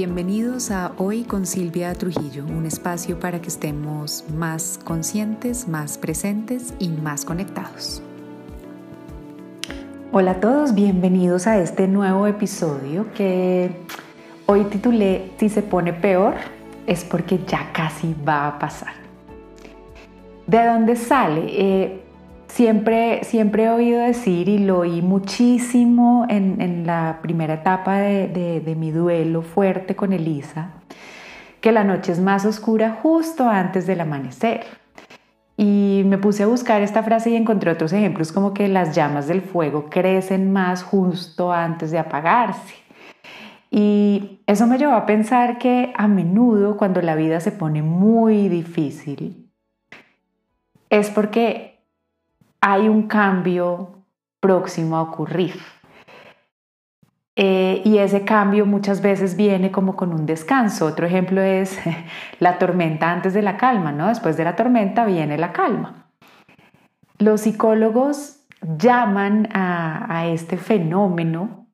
Bienvenidos a Hoy con Silvia Trujillo, un espacio para que estemos más conscientes, más presentes y más conectados. Hola a todos, bienvenidos a este nuevo episodio que hoy titulé Si se pone peor es porque ya casi va a pasar. ¿De dónde sale? Eh, Siempre, siempre he oído decir y lo oí muchísimo en, la primera etapa de, de, mi duelo fuerte con Elisa, que la noche es más oscura justo antes del amanecer. Y me puse a buscar esta frase y encontré otros ejemplos como que las llamas del fuego crecen más justo antes de apagarse. Y eso me llevó a pensar que a menudo cuando la vida se pone muy difícil, es porque hay un cambio próximo a ocurrir. Eh, y ese cambio muchas veces viene como con un descanso. Otro ejemplo es la tormenta antes de la calma, ¿no? Después de la tormenta viene la calma. Los psicólogos llaman a este fenómeno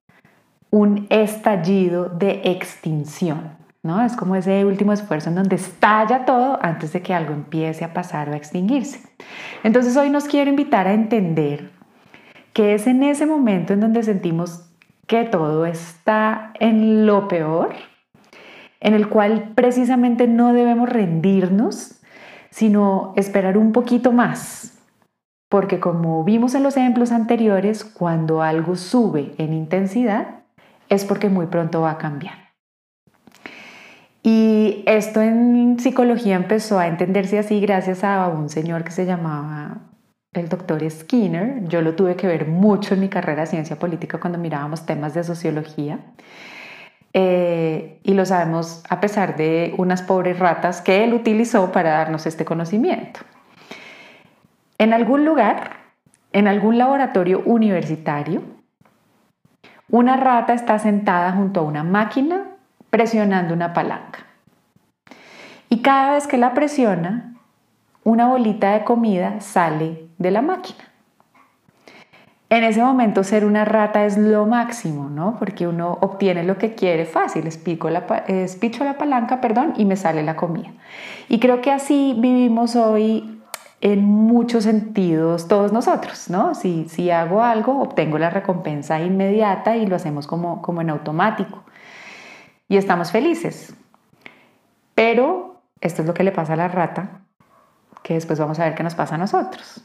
un estallido de extinción. ¿No? Es como ese último esfuerzo en donde estalla todo antes de que algo empiece a pasar o a extinguirse. Entonces hoy nos quiero invitar a entender que es en ese momento en donde sentimos que todo está en lo peor, en el cual precisamente no debemos rendirnos, sino esperar un poquito más. Porque como vimos en los ejemplos anteriores, cuando algo sube en intensidad, es porque muy pronto va a cambiar. Y esto en psicología empezó a entenderse así gracias a un señor que se llamaba el doctor Skinner. Yo lo tuve que ver mucho en mi carrera de ciencia política cuando mirábamos temas de sociología. Eh, y lo sabemos a pesar de unas pobres ratas que él utilizó para darnos este conocimiento. En algún lugar, en algún laboratorio universitario, una rata está sentada junto a una máquina presionando una palanca. Y cada vez que la presiona, una bolita de comida sale de la máquina. En ese momento ser una rata es lo máximo, ¿no? Porque uno obtiene lo que quiere fácil, espicho la, espicho la palanca, perdón, y me sale la comida. Y creo que así vivimos hoy en muchos sentidos todos nosotros, ¿no? Si, si hago algo, obtengo la recompensa inmediata y lo hacemos como, como en automático y estamos felices. Pero esto es lo que le pasa a la rata, que después vamos a ver qué nos pasa a nosotros.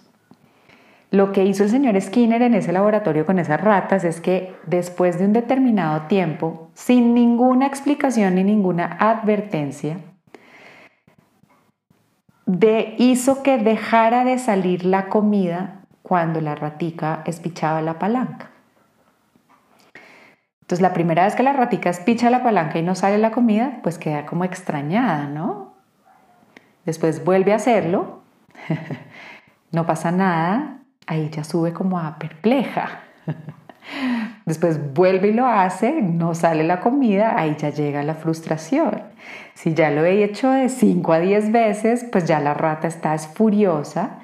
Lo que hizo el señor Skinner en ese laboratorio con esas ratas es que después de un determinado tiempo, sin ninguna explicación ni ninguna advertencia, de, hizo que dejara de salir la comida cuando la ratica espichaba la palanca. Entonces, la primera vez que la ratica espicha la palanca y no sale la comida, pues queda como extrañada, ¿no? Después vuelve a hacerlo, no pasa nada, ahí ya sube como a perpleja. Después vuelve y lo hace, no sale la comida, ahí ya llega la frustración. Si ya lo he hecho de 5 a 10 veces, pues ya la rata está furiosa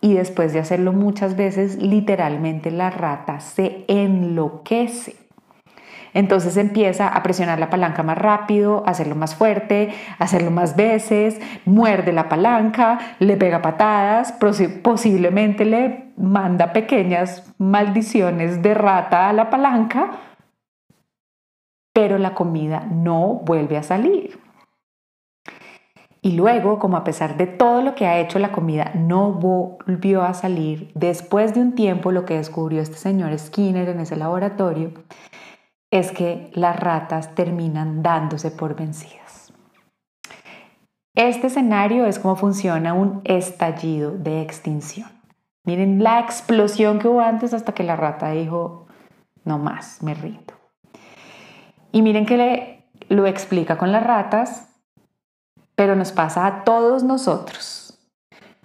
y después de hacerlo muchas veces, literalmente la rata se enloquece. Entonces empieza a presionar la palanca más rápido, hacerlo más fuerte, hacerlo más veces, muerde la palanca, le pega patadas, posiblemente le manda pequeñas maldiciones de rata a la palanca, pero la comida no vuelve a salir. Y luego, como a pesar de todo lo que ha hecho, la comida no volvió a salir, después de un tiempo lo que descubrió este señor Skinner en ese laboratorio es que las ratas terminan dándose por vencidas. Este escenario es como funciona un estallido de extinción. Miren la explosión que hubo antes hasta que la rata dijo, no más, me rindo. Y miren que le, lo explica con las ratas, pero nos pasa a todos nosotros.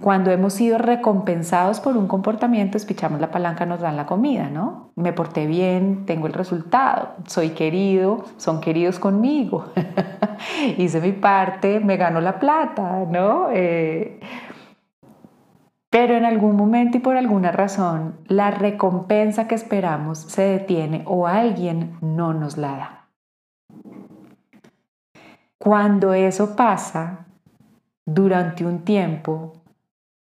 Cuando hemos sido recompensados por un comportamiento, espichamos la palanca, nos dan la comida, ¿no? Me porté bien, tengo el resultado, soy querido, son queridos conmigo, hice mi parte, me gano la plata, ¿no? Eh, pero en algún momento y por alguna razón, la recompensa que esperamos se detiene o alguien no nos la da. Cuando eso pasa durante un tiempo,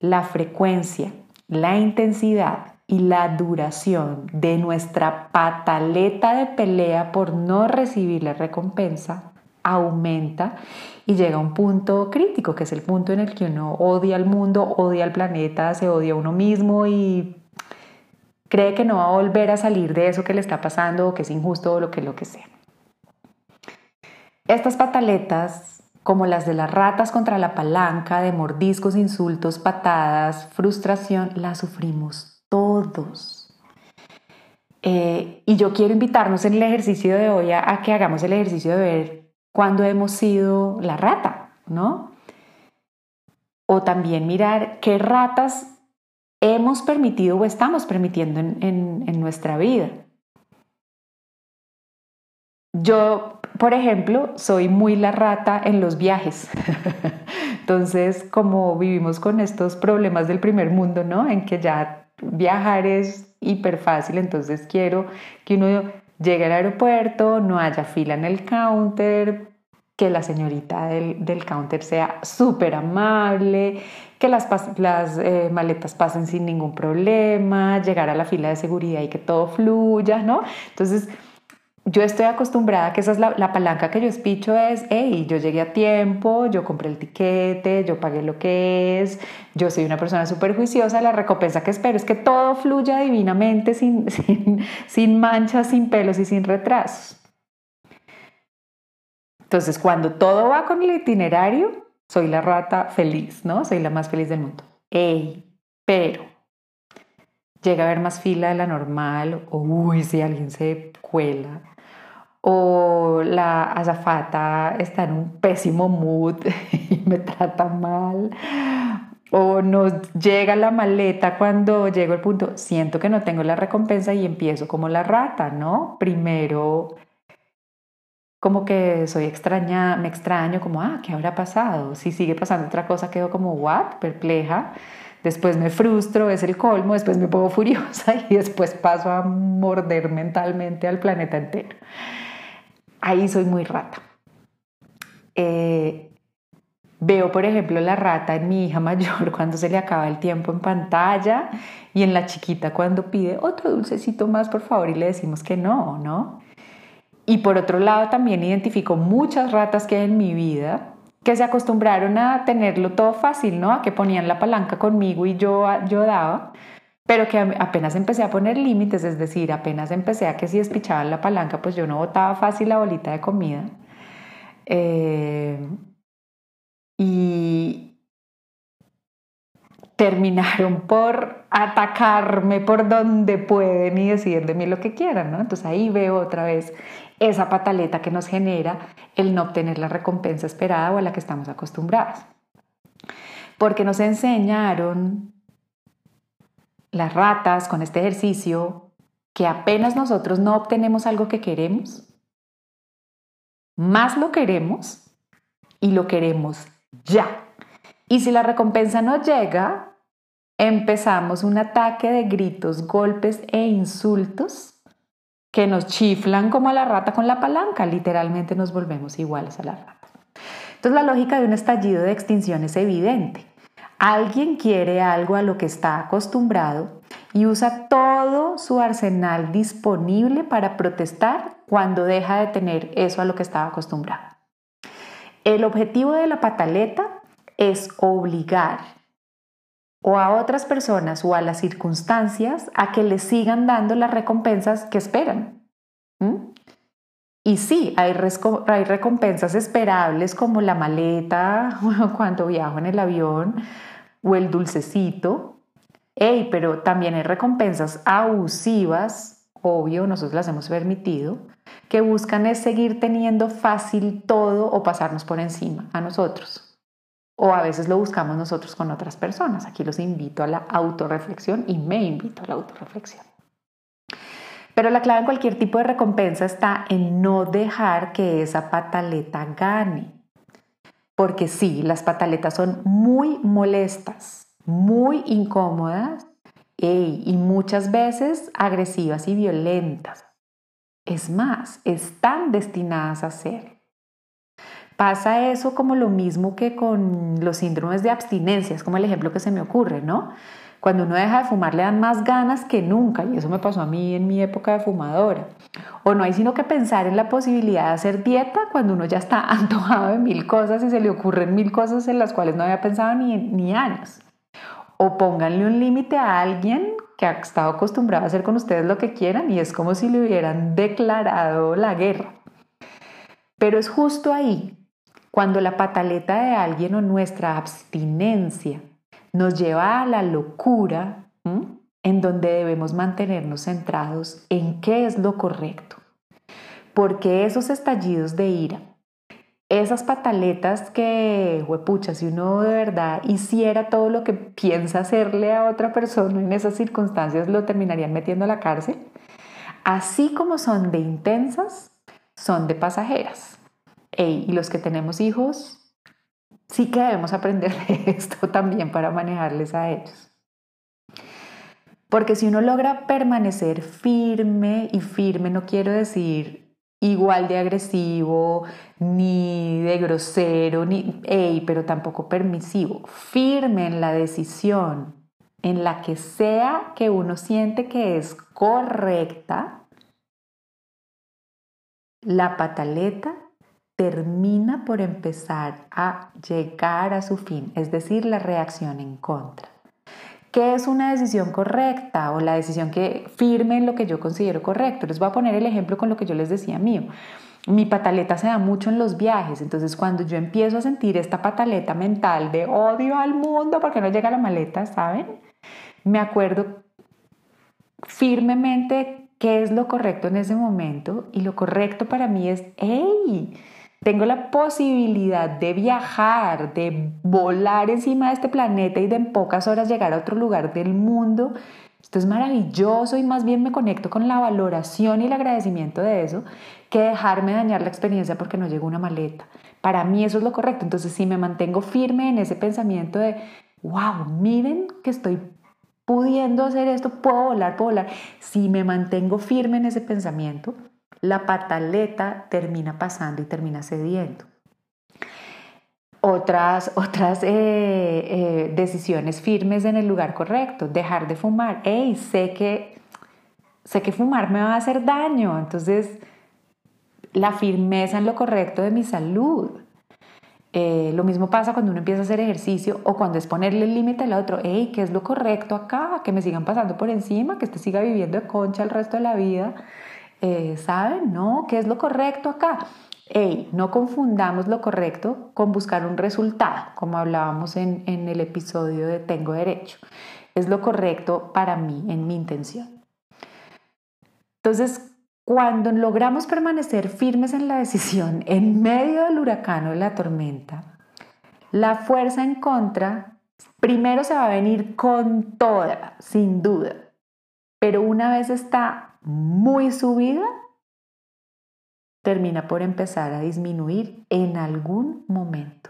la frecuencia, la intensidad y la duración de nuestra pataleta de pelea por no recibir la recompensa aumenta y llega a un punto crítico, que es el punto en el que uno odia al mundo, odia al planeta, se odia a uno mismo y cree que no va a volver a salir de eso que le está pasando o que es injusto o lo que lo que sea. Estas pataletas, como las de las ratas contra la palanca, de mordiscos, insultos, patadas, frustración, las sufrimos todos. Eh, y yo quiero invitarnos en el ejercicio de hoy a, a que hagamos el ejercicio de ver cuándo hemos sido la rata, ¿no? O también mirar qué ratas hemos permitido o estamos permitiendo en, nuestra vida. Yo, por ejemplo, soy muy la rata en los viajes. Entonces, como vivimos con estos problemas del primer mundo, ¿no? En que ya viajar es hiper fácil, entonces quiero que uno llegue al aeropuerto, no haya fila en el counter, que la señorita del, counter sea súper amable, que las, las eh, maletas pasen sin ningún problema, llegar a la fila de seguridad y que todo fluya, ¿no? Entonces, yo estoy acostumbrada que esa es la, palanca que yo espicho es, hey, yo llegué a tiempo, yo compré el tiquete, yo pagué lo que es, yo soy una persona súper juiciosa, la recompensa que espero es que todo fluya divinamente, sin, sin, sin manchas, sin pelos y sin retrasos. Entonces, cuando todo va con el itinerario, soy la rata feliz, ¿no? Soy la más feliz del mundo. Ey, pero llega a haber más fila de la normal, o uy, si alguien se cuela, o la azafata está en un pésimo mood y me trata mal, o nos llega la maleta cuando llego al punto, siento que no tengo la recompensa y empiezo como la rata, ¿no? Primero como que soy extraña, me extraño, como, ah, ¿qué habrá pasado? Si sigue pasando otra cosa, quedo como, what, perpleja. Después me frustro, es el colmo, después me pongo furiosa y después paso a morder mentalmente al planeta entero. Ahí soy muy rata. Eh, veo, por ejemplo, la rata en mi hija mayor cuando se le acaba el tiempo en pantalla y en la chiquita cuando pide otro dulcecito más, por favor, y le decimos que no, ¿no? Y por otro lado también identifico muchas ratas que en mi vida que se acostumbraron a tenerlo todo fácil, ¿no? A que ponían la palanca conmigo y yo, yo daba, pero que apenas empecé a poner límites, es decir, apenas empecé a que si despichaban la palanca, pues yo no botaba fácil la bolita de comida. Eh, y, terminaron por atacarme por donde pueden y decir de mí lo que quieran, ¿no? Entonces ahí veo otra vez esa pataleta que nos genera el no obtener la recompensa esperada o a la que estamos acostumbradas. Porque nos enseñaron las ratas con este ejercicio que apenas nosotros no obtenemos algo que queremos, más lo queremos y lo queremos ya. Y si la recompensa no llega, empezamos un ataque de gritos, golpes e insultos que nos chiflan como a la rata con la palanca. Literalmente nos volvemos iguales a la rata. Entonces la lógica de un estallido de extinción es evidente. Alguien quiere algo a lo que está acostumbrado y usa todo su arsenal disponible para protestar cuando deja de tener eso a lo que estaba acostumbrado. El objetivo de la pataleta es obligar o a otras personas o a las circunstancias a que les sigan dando las recompensas que esperan. Y sí, hay, hay recompensas esperables como la maleta cuando viajo en el avión o el dulcecito. Hey, pero también hay recompensas abusivas, obvio, nosotros las hemos permitido, que buscan es seguir teniendo fácil todo o pasarnos por encima a nosotros o a veces lo buscamos nosotros con otras personas. Aquí los invito a la autorreflexión y me invito a la autorreflexión. Pero la clave en cualquier tipo de recompensa está en no dejar que esa pataleta gane. Porque sí, las pataletas son muy molestas, muy incómodas y muchas veces agresivas y violentas. Es más, están destinadas a ser. Pasa eso como lo mismo que con los síndromes de abstinencia, es como el ejemplo que se me ocurre, ¿no? Cuando uno deja de fumar le dan más ganas que nunca y eso me pasó a mí en mi época de fumadora. O no hay sino que pensar en la posibilidad de hacer dieta cuando uno ya está antojado de mil cosas y se le ocurren mil cosas en las cuales no había pensado ni, años. O pónganle un límite a alguien que ha estado acostumbrado a hacer con ustedes lo que quieran y es como si le hubieran declarado la guerra. Pero es justo ahí, cuando la pataleta de alguien o nuestra abstinencia nos lleva a la locura, en donde debemos mantenernos centrados en qué es lo correcto. Porque esos estallidos de ira, esas pataletas que, huepucha, si uno de verdad hiciera todo lo que piensa hacerle a otra persona en esas circunstancias, lo terminarían metiendo a la cárcel. Así como son de intensas, son de pasajeras. y los que tenemos hijos, sí que debemos aprender de esto también para manejarles a ellos. Porque si uno logra permanecer firme, y firme no quiero decir igual de agresivo, ni de grosero, ni, pero tampoco permisivo, firme en la decisión, en la que sea que uno siente que es correcta, la pataleta termina por empezar a llegar a su fin, es decir, la reacción en contra. ¿Qué es una decisión correcta o la decisión que firme en lo que yo considero correcto? Les voy a poner el ejemplo con lo que yo les decía mío. Mi pataleta se da mucho en los viajes, entonces cuando yo empiezo a sentir esta pataleta mental de odio al mundo porque no llega la maleta, ¿saben? Me acuerdo firmemente qué es lo correcto en ese momento y lo correcto para mí es, hey, tengo la posibilidad de viajar, de volar encima de este planeta y de en pocas horas llegar a otro lugar del mundo. Esto es maravilloso y más bien me conecto con la valoración y el agradecimiento de eso que dejarme dañar la experiencia porque no llegó una maleta. Para mí eso es lo correcto. Entonces si me mantengo firme en ese pensamiento de, wow, miren que estoy pudiendo hacer esto, puedo volar, puedo volar. Si me mantengo firme en ese pensamiento, la pataleta termina pasando y termina cediendo. Otras, otras eh, eh, decisiones firmes en el lugar correcto, dejar de fumar. Hey, sé que, sé que fumar me va a hacer daño, entonces la firmeza en lo correcto de mi salud. Eh, lo mismo pasa cuando uno empieza a hacer ejercicio o cuando es ponerle el límite al otro. Hey, ¿qué es lo correcto acá? Que me sigan pasando por encima, que este siga viviendo de concha el resto de la vida. Eh, ¿saben? ¿No? ¿Qué es lo correcto acá? Hey, no confundamos lo correcto con buscar un resultado, como hablábamos en, en el episodio de Tengo Derecho. Es lo correcto para mí, en mi intención. Entonces, cuando logramos permanecer firmes en la decisión en medio del huracán o de la tormenta, la fuerza en contra primero se va a venir con toda, sin duda. Pero una vez está muy subida, termina por empezar a disminuir en algún momento.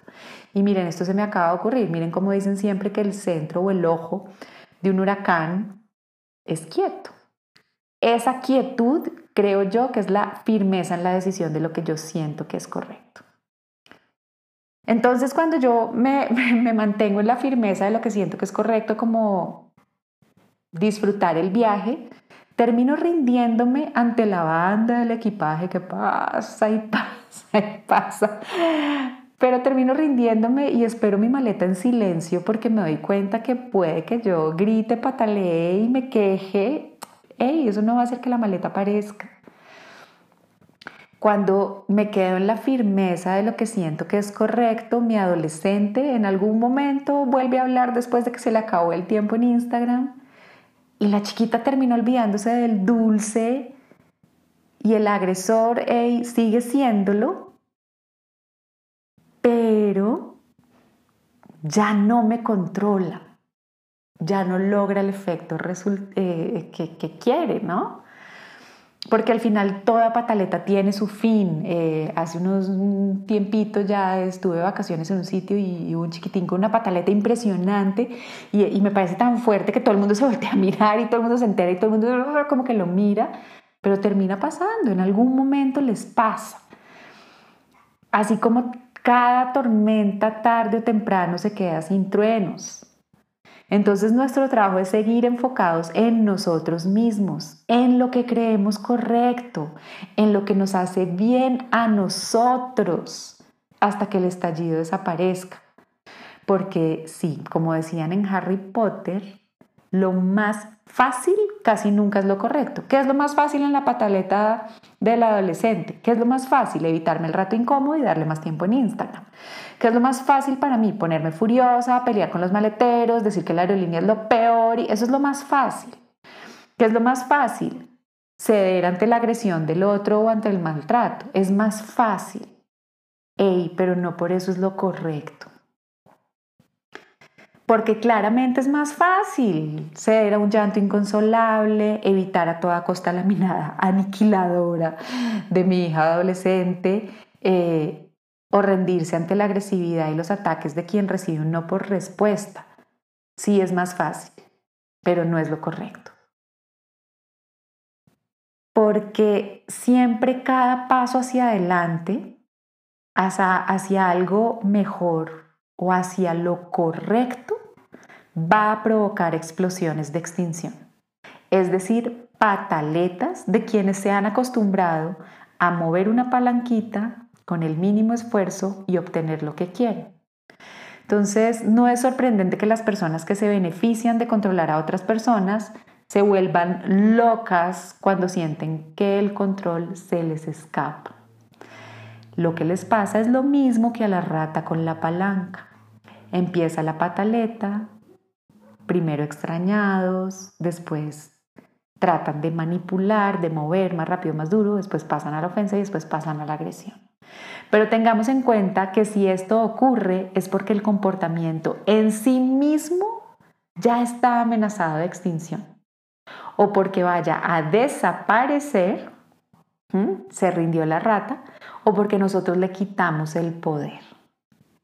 Y miren, esto se me acaba de ocurrir. Miren cómo dicen siempre que el centro o el ojo de un huracán es quieto. Esa quietud creo yo que es la firmeza en la decisión de lo que yo siento que es correcto. Entonces cuando yo me, me mantengo en la firmeza de lo que siento que es correcto, como disfrutar el viaje, termino rindiéndome ante la banda del equipaje que pasa y pasa y pasa. Pero termino rindiéndome y espero mi maleta en silencio porque me doy cuenta que puede que yo grite, patalee y me queje. Ey, eso no va a hacer que la maleta aparezca. Cuando me quedo en la firmeza de lo que siento que es correcto, mi adolescente en algún momento vuelve a hablar después de que se le acabó el tiempo en Instagram y la chiquita terminó olvidándose del dulce y el agresor sigue siéndolo, pero ya no me controla, ya no logra el efecto eh, que quiere, ¿no? Porque al final toda pataleta tiene su fin. Eh, hace unos tiempitos ya estuve de vacaciones en un sitio y, un chiquitín con una pataleta impresionante y, me parece tan fuerte que todo el mundo se voltea a mirar y todo el mundo se entera y todo el mundo como que lo mira, pero termina pasando, en algún momento les pasa. Así como Cada tormenta tarde o temprano se queda sin truenos. Entonces nuestro trabajo es seguir enfocados en nosotros mismos, en lo que creemos correcto, en lo que nos hace bien a nosotros, hasta que el estallido desaparezca. Porque sí, como decían en Harry Potter, lo más fácil casi nunca es lo correcto. ¿Qué es lo más fácil en la pataleta del adolescente? ¿Qué es lo más fácil? Evitarme el rato incómodo y darle más tiempo en Instagram. ¿Qué es lo más fácil para mí? Ponerme furiosa, pelear con los maleteros, decir que la aerolínea es lo peor y eso es lo más fácil. ¿Qué es lo más fácil? Ceder ante la agresión del otro o ante el maltrato. Es más fácil. Ey, pero no por eso es lo correcto porque claramente es más fácil ceder a un llanto inconsolable, evitar a toda costa la mirada aniquiladora de mi hija adolescente eh, o rendirse ante la agresividad y los ataques de quien recibe un no por respuesta. Sí es más fácil, pero no es lo correcto. Porque siempre cada paso hacia adelante, hacia, hacia algo mejor, o hacia lo correcto va a provocar explosiones de extinción. Es decir, pataletas de quienes se han acostumbrado a mover una palanquita con el mínimo esfuerzo y obtener lo que quieren. Entonces, no es sorprendente que las personas que se benefician de controlar a otras personas se vuelvan locas cuando sienten que el control se les escapa. Lo que les pasa es lo mismo que a la rata con la palanca. Empieza la pataleta, primero extrañados, después tratan de manipular, de mover más rápido, más duro, después pasan a la ofensa y después pasan a la agresión. Pero tengamos en cuenta que si esto ocurre es porque el comportamiento en sí mismo ya está amenazado de extinción o porque vaya a desaparecer, se rindió la rata, o porque nosotros le quitamos el poder.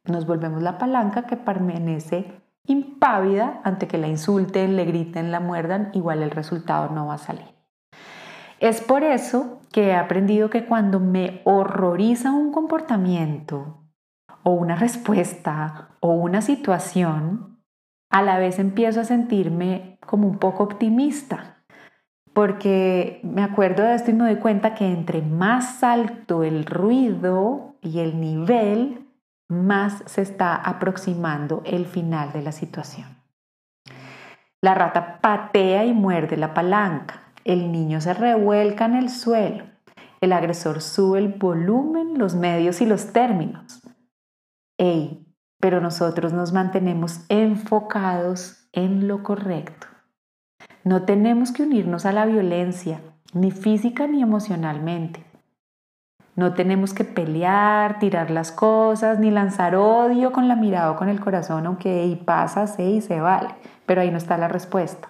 Nos volvemos la palanca que permanece impávida ante que la insulten, le griten, la muerdan, igual el resultado no va a salir. Es por eso que he aprendido que cuando me horroriza un comportamiento o una respuesta o una situación, a la vez empiezo a sentirme como un poco optimista porque me acuerdo de esto y me doy cuenta que entre más alto el ruido y el nivel, más se está aproximando el final de la situación. La rata patea y muerde la palanca, el niño se revuelca en el suelo, el agresor sube el volumen, los medios y los términos. Ey, pero nosotros nos mantenemos enfocados en lo correcto. No tenemos que unirnos a la violencia, ni física ni emocionalmente. No tenemos que pelear, tirar las cosas, ni lanzar odio con la mirada o con el corazón, aunque y pasa, se y se vale. Pero ahí no está la respuesta.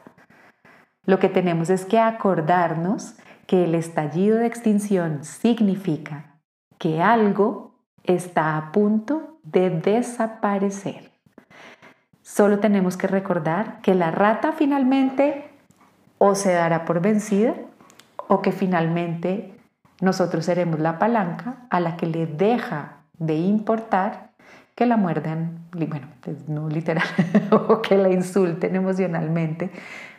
Lo que tenemos es que acordarnos que el estallido de extinción significa que algo está a punto de desaparecer. Solo tenemos que recordar que la rata finalmente o se dará por vencida o que finalmente nosotros seremos la palanca a la que le deja de importar que la muerdan, bueno, no literal, o que la insulten emocionalmente,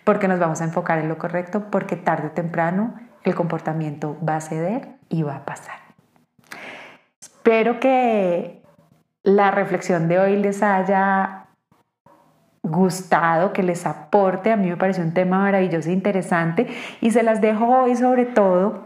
porque nos vamos a enfocar en lo correcto, porque tarde o temprano el comportamiento va a ceder y va a pasar. Espero que la reflexión de hoy les haya gustado, que les aporte. A mí me pareció un tema maravilloso e interesante y se las dejo hoy sobre todo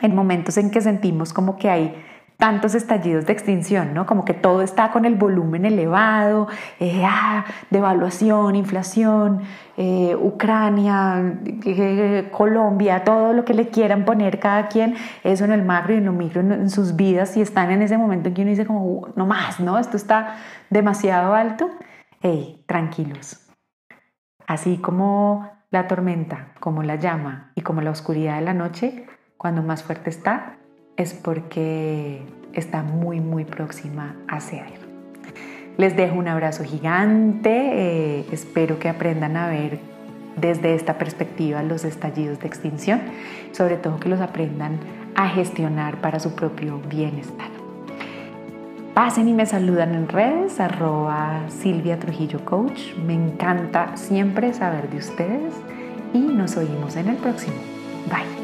en momentos en que sentimos como que hay tantos estallidos de extinción, ¿no? Como que todo está con el volumen elevado, eh, ah, devaluación, inflación, eh, Ucrania, eh, Colombia, todo lo que le quieran poner cada quien, eso en el macro y en lo micro en, sus vidas, y están en ese momento en que uno dice como, uh, no más, ¿no? Esto está demasiado alto hey, tranquilos. Así como la tormenta, como la llama y como la oscuridad de la noche, cuando más fuerte está, es porque está muy, muy próxima a ceder. Les dejo un abrazo gigante, eh, espero que aprendan a ver desde esta perspectiva los estallidos de extinción, sobre todo que los aprendan a gestionar para su propio bienestar. Pasen y me saludan en redes, arroba Silvia Trujillo Coach. Me encanta siempre saber de ustedes y nos oímos en el próximo. Bye.